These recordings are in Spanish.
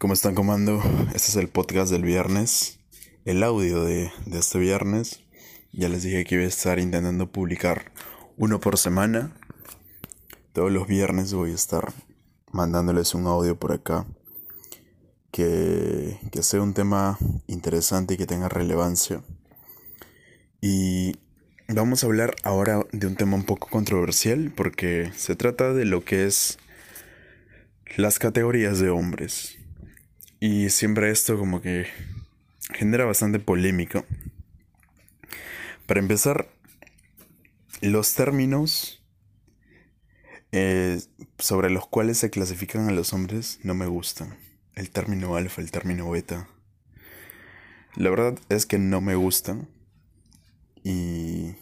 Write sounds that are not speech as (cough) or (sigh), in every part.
¿Cómo están comando? Este es el podcast del viernes, el audio de, este viernes. Ya les dije que iba a estar intentando publicar uno por semana. Todos los viernes voy a estar mandándoles un audio por acá que, que sea un tema interesante y que tenga relevancia. Y vamos a hablar ahora de un tema un poco controversial porque se trata de lo que es las categorías de hombres. Y siempre esto como que genera bastante polémica. Para empezar, los términos eh, sobre los cuales se clasifican a los hombres no me gustan. El término alfa, el término beta. La verdad es que no me gustan. Y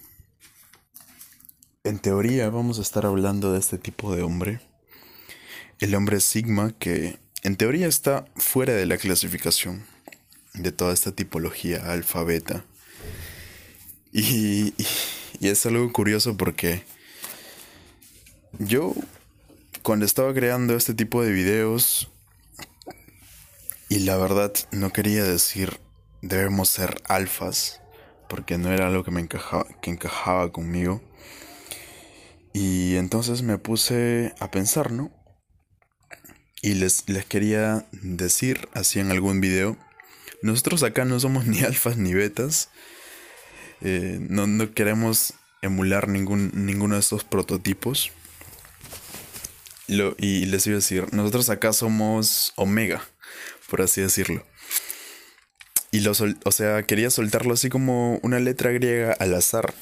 en teoría vamos a estar hablando de este tipo de hombre. El hombre sigma que en teoría está fuera de la clasificación de toda esta tipología alfa, beta. Y, y, es algo curioso porque yo cuando estaba creando este tipo de videos y la verdad no quería decir debemos ser alfas porque no era algo que me encajaba, que encajaba conmigo. Y entonces me puse a pensar, ¿no? Y les, les quería decir, así en algún video, nosotros acá no somos (laughs) ni alfas ni betas. Eh, no, no, queremos emular ningún, ninguno de estos prototipos. Lo, y les iba a decir, nosotros acá somos omega, por así decirlo. Y lo o sea, quería soltarlo así como una letra griega al azar.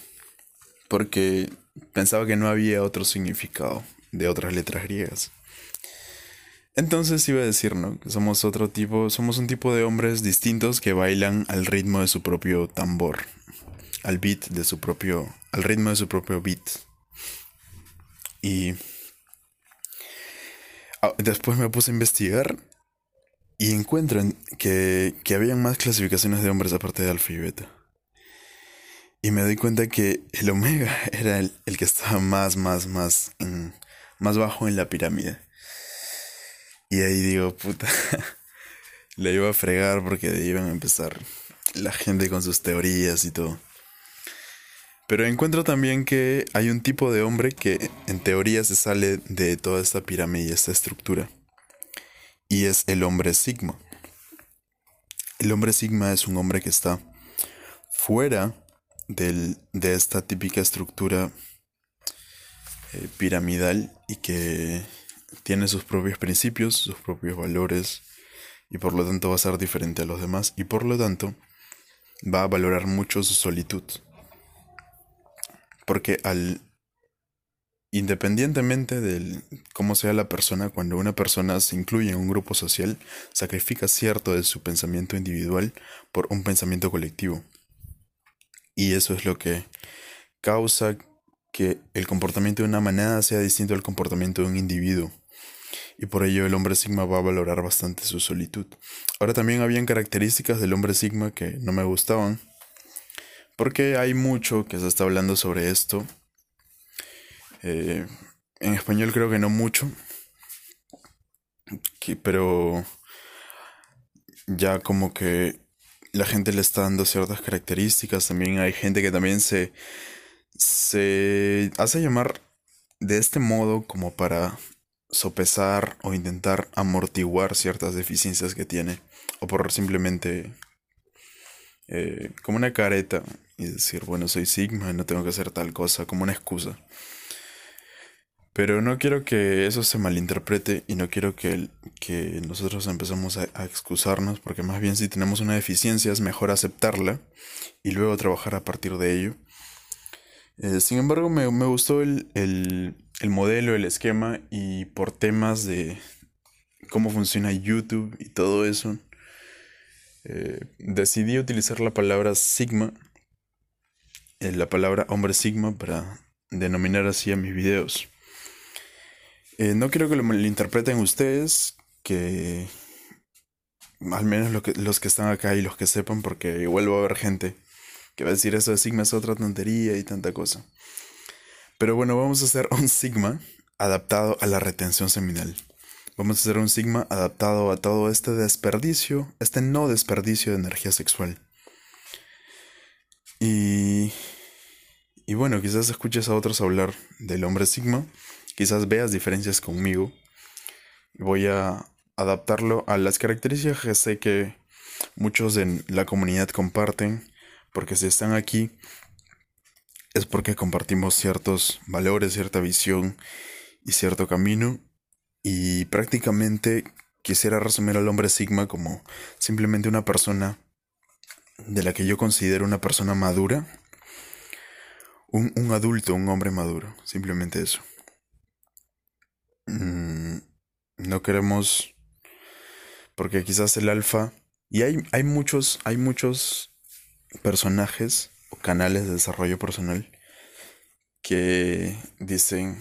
Porque pensaba que no había otro significado de otras letras griegas. Entonces iba a decir, ¿no? Que somos otro tipo, somos un tipo de hombres distintos que bailan al ritmo de su propio tambor, al beat de su propio, al ritmo de su propio beat. Y ah, después me puse a investigar y encuentro que, que habían más clasificaciones de hombres aparte de alfa y beta. Y me doy cuenta que el omega (laughs) era el, el que estaba más, más, más, en, más bajo en la pirámide. Y ahí digo, puta, (laughs) le iba a fregar porque iban a empezar la gente con sus teorías y todo. Pero encuentro también que hay un tipo de hombre que en teoría se sale de toda esta pirámide y esta estructura. Y es el hombre sigma. El hombre sigma es un hombre que está fuera del, de esta típica estructura eh, piramidal y que tiene sus propios principios, sus propios valores y por lo tanto va a ser diferente a los demás y por lo tanto va a valorar mucho su solitud. Porque al independientemente de cómo sea la persona, cuando una persona se incluye en un grupo social, sacrifica cierto de su pensamiento individual por un pensamiento colectivo. Y eso es lo que causa que el comportamiento de una manada sea distinto al comportamiento de un individuo. Y por ello el hombre sigma va a valorar bastante su solitud. Ahora también habían características del hombre sigma que no me gustaban. Porque hay mucho que se está hablando sobre esto. Eh, en español creo que no mucho. pero ya como que la gente le está dando ciertas características. También hay gente que también se se hace llamar de este modo como para sopesar o intentar amortiguar ciertas deficiencias que tiene o por simplemente eh, como una careta y decir bueno soy sigma no tengo que hacer tal cosa como una excusa. Pero no quiero que eso se malinterprete y no quiero que, que nosotros empecemos a, excusarnos, porque más bien si tenemos una deficiencia es mejor aceptarla y luego trabajar a partir de ello. Eh, sin embargo, me, gustó el, modelo, el esquema y por temas de cómo funciona YouTube y todo eso, eh, decidí utilizar la palabra Sigma, eh, la palabra hombre Sigma para denominar así a mis videos. no quiero que lo interpreten ustedes, que al menos los que están acá y los que sepan, porque igual va a haber gente que va a decir eso de sigma es otra tontería y tanta cosa. Pero bueno, vamos a hacer (laughs) un sigma adaptado a la retención seminal. Vamos a hacer un sigma adaptado a todo este desperdicio, este no desperdicio de energía sexual. Y, y bueno, quizás escuches a otros hablar del hombre sigma, quizás veas diferencias conmigo. Voy a adaptarlo a las características que sé que muchos en la comunidad comparten, porque si están aquí es porque compartimos ciertos valores, cierta visión y cierto camino y prácticamente quisiera resumir al hombre Sigma como simplemente una persona de la que yo considero una persona madura. Un, adulto, un hombre maduro. Simplemente eso. Mm, no queremos... Porque quizás el alfa... Y hay, hay muchos, hay muchos personajes canales de desarrollo personal que dicen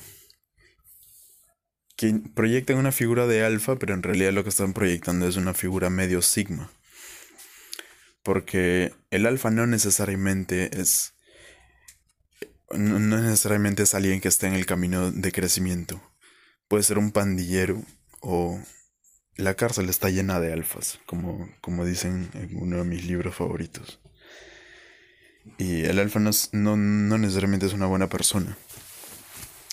que proyectan una figura de alfa, pero en realidad lo que están proyectando es una figura medio sigma. Porque el alfa no necesariamente es. No, necesariamente es alguien que está en el camino de crecimiento. Puede ser un pandillero o la cárcel está llena de alfas, como, como dicen en uno de mis libros favoritos. Y el alfa no, no necesariamente es una buena persona.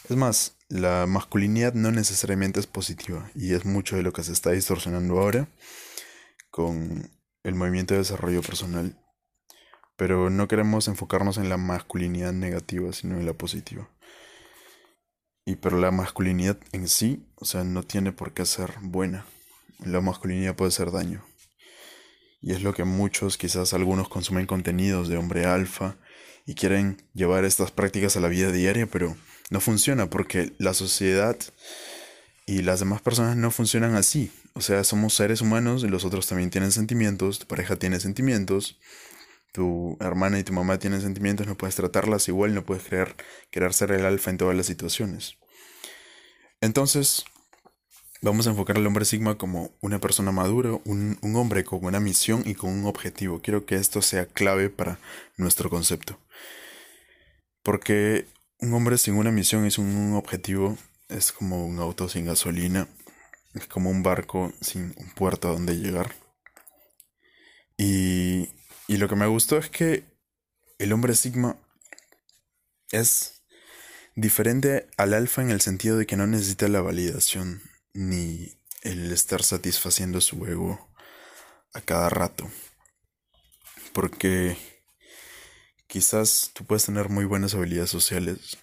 Es más, la masculinidad no necesariamente es positiva y es mucho de lo que se está distorsionando ahora con el movimiento de desarrollo personal. Pero no queremos enfocarnos en la masculinidad negativa, sino en la positiva. Y pero la masculinidad en sí, o sea, no tiene por qué ser buena. La masculinidad puede ser daño. Y es lo que muchos, quizás algunos consumen contenidos de hombre alfa y quieren llevar estas prácticas a la vida diaria, pero no funciona porque la sociedad y las demás personas no funcionan así. O sea, somos seres humanos y los otros también tienen sentimientos, tu pareja tiene sentimientos, tu hermana y tu mamá tienen sentimientos, no puedes tratarlas igual, no puedes querer, querer ser el alfa en todas las situaciones. Entonces, vamos a enfocar al hombre Sigma como una persona madura, un, un hombre con una misión y con un objetivo. Quiero que esto sea clave para nuestro concepto. Porque un hombre sin una misión y sin un objetivo es como un auto sin gasolina, es como un barco sin un puerto a donde llegar. Y, y lo que me gustó es que el hombre Sigma es diferente al alfa en el sentido de que no necesita la validación ni el estar satisfaciendo su ego a cada rato. Porque Quizás tú puedes tener muy buenas habilidades sociales,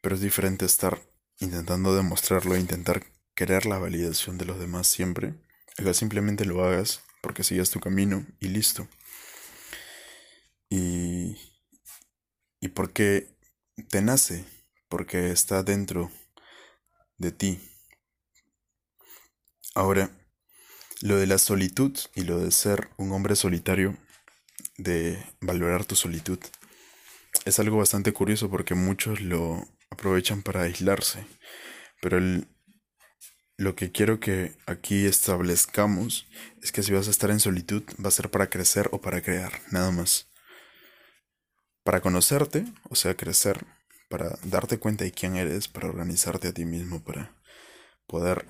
pero es diferente estar intentando demostrarlo e intentar querer la validación de los demás siempre. que simplemente lo hagas porque sigas tu camino y listo. Y, y porque te nace, porque está dentro de ti. Ahora, lo de la solitud y lo de ser un hombre solitario de valorar tu solitud. Es algo bastante curioso porque muchos lo aprovechan para aislarse, pero lo que quiero que aquí establezcamos es que si vas a estar en solitud va a ser para crecer o para crear, nada más. Para conocerte, o sea, crecer, para darte cuenta de quién eres, para organizarte a ti mismo, para poder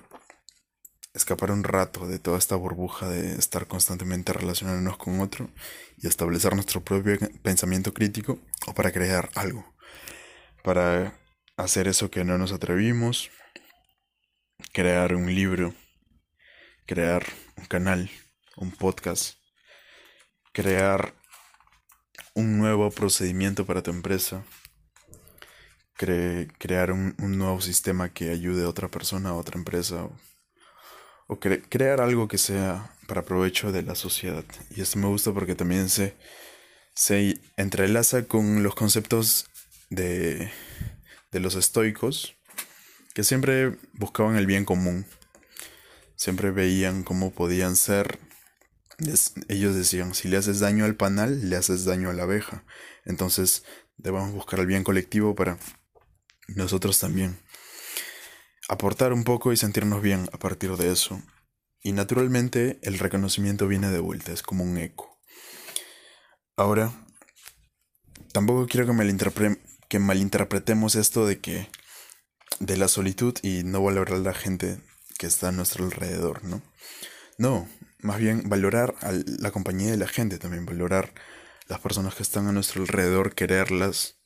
escapar un rato de toda esta burbuja de estar constantemente relacionándonos con otro y establecer nuestro propio pensamiento crítico o para crear algo, para hacer eso que no nos atrevimos, crear un libro, crear un canal, un podcast, crear un nuevo procedimiento para tu empresa, crear un, un, nuevo sistema que ayude a otra persona, a otra empresa o crear algo que sea para provecho de la sociedad. Y esto me gusta porque también se, se entrelaza con los conceptos de, de los estoicos, que siempre buscaban el bien común. Siempre veían cómo podían ser. ellos decían, si le haces daño al panal, le haces daño a la abeja. Entonces debemos buscar el bien colectivo para nosotros también aportar un poco y sentirnos bien a partir de eso. Y naturalmente el reconocimiento viene de vuelta, es como un eco. Ahora, tampoco quiero que, que malinterpretemos esto de que de la solitud y no valorar a la gente que está a nuestro alrededor, ¿no? No, más bien valorar a la compañía de la gente también, valorar las personas que están a nuestro alrededor, quererlas,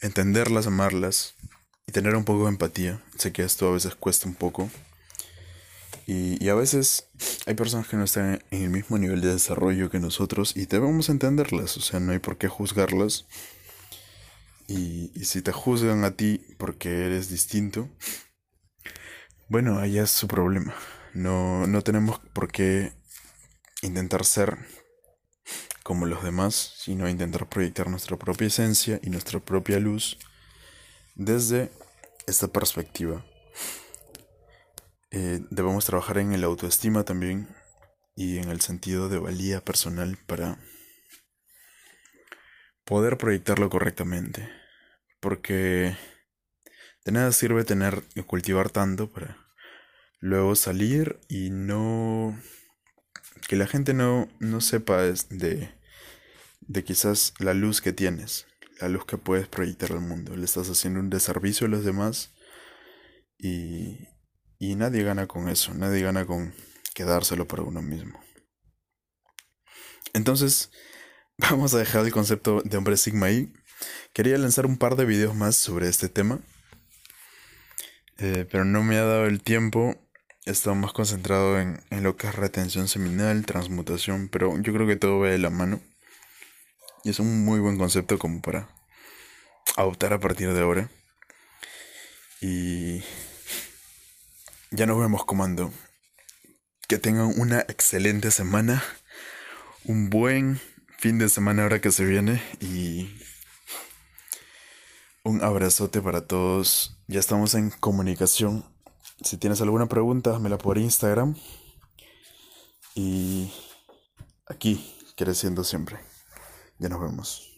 entenderlas, amarlas y tener un poco de empatía. Sé que esto a veces cuesta un poco. Y, y, a veces hay personas que no están en el mismo nivel de desarrollo que nosotros y debemos entenderlas, o sea, no hay por qué juzgarlas. Y, y si te juzgan a ti porque eres distinto, bueno, allá es su problema. No, no tenemos por qué intentar ser como los demás, sino intentar proyectar nuestra propia esencia y nuestra propia luz desde esta perspectiva. Eh, debemos trabajar en el autoestima también y en el sentido de valía personal para poder proyectarlo correctamente. Porque de nada sirve tener cultivar tanto para luego salir y no que la gente no, no sepa de, de quizás la luz que tienes, la luz que puedes proyectar al mundo. Le estás haciendo un deservicio a los demás y, y nadie gana con eso, nadie gana con quedárselo para uno mismo. Entonces, (laughs) vamos a dejar el concepto de hombre sigma ahí. Quería lanzar un par de videos más sobre este tema, eh, pero no me ha dado el tiempo he estado más concentrado en, lo que es retención seminal, transmutación, pero yo creo que todo va de la mano. Es un muy buen concepto como para adoptar a partir de ahora. Y ya nos vemos comando. Que tengan una excelente semana. Un buen fin de semana ahora que se viene. Y un abrazote para todos. Ya estamos en comunicación si tienes alguna pregunta, házmela por Instagram. Y aquí, creciendo siempre. Ya nos vemos.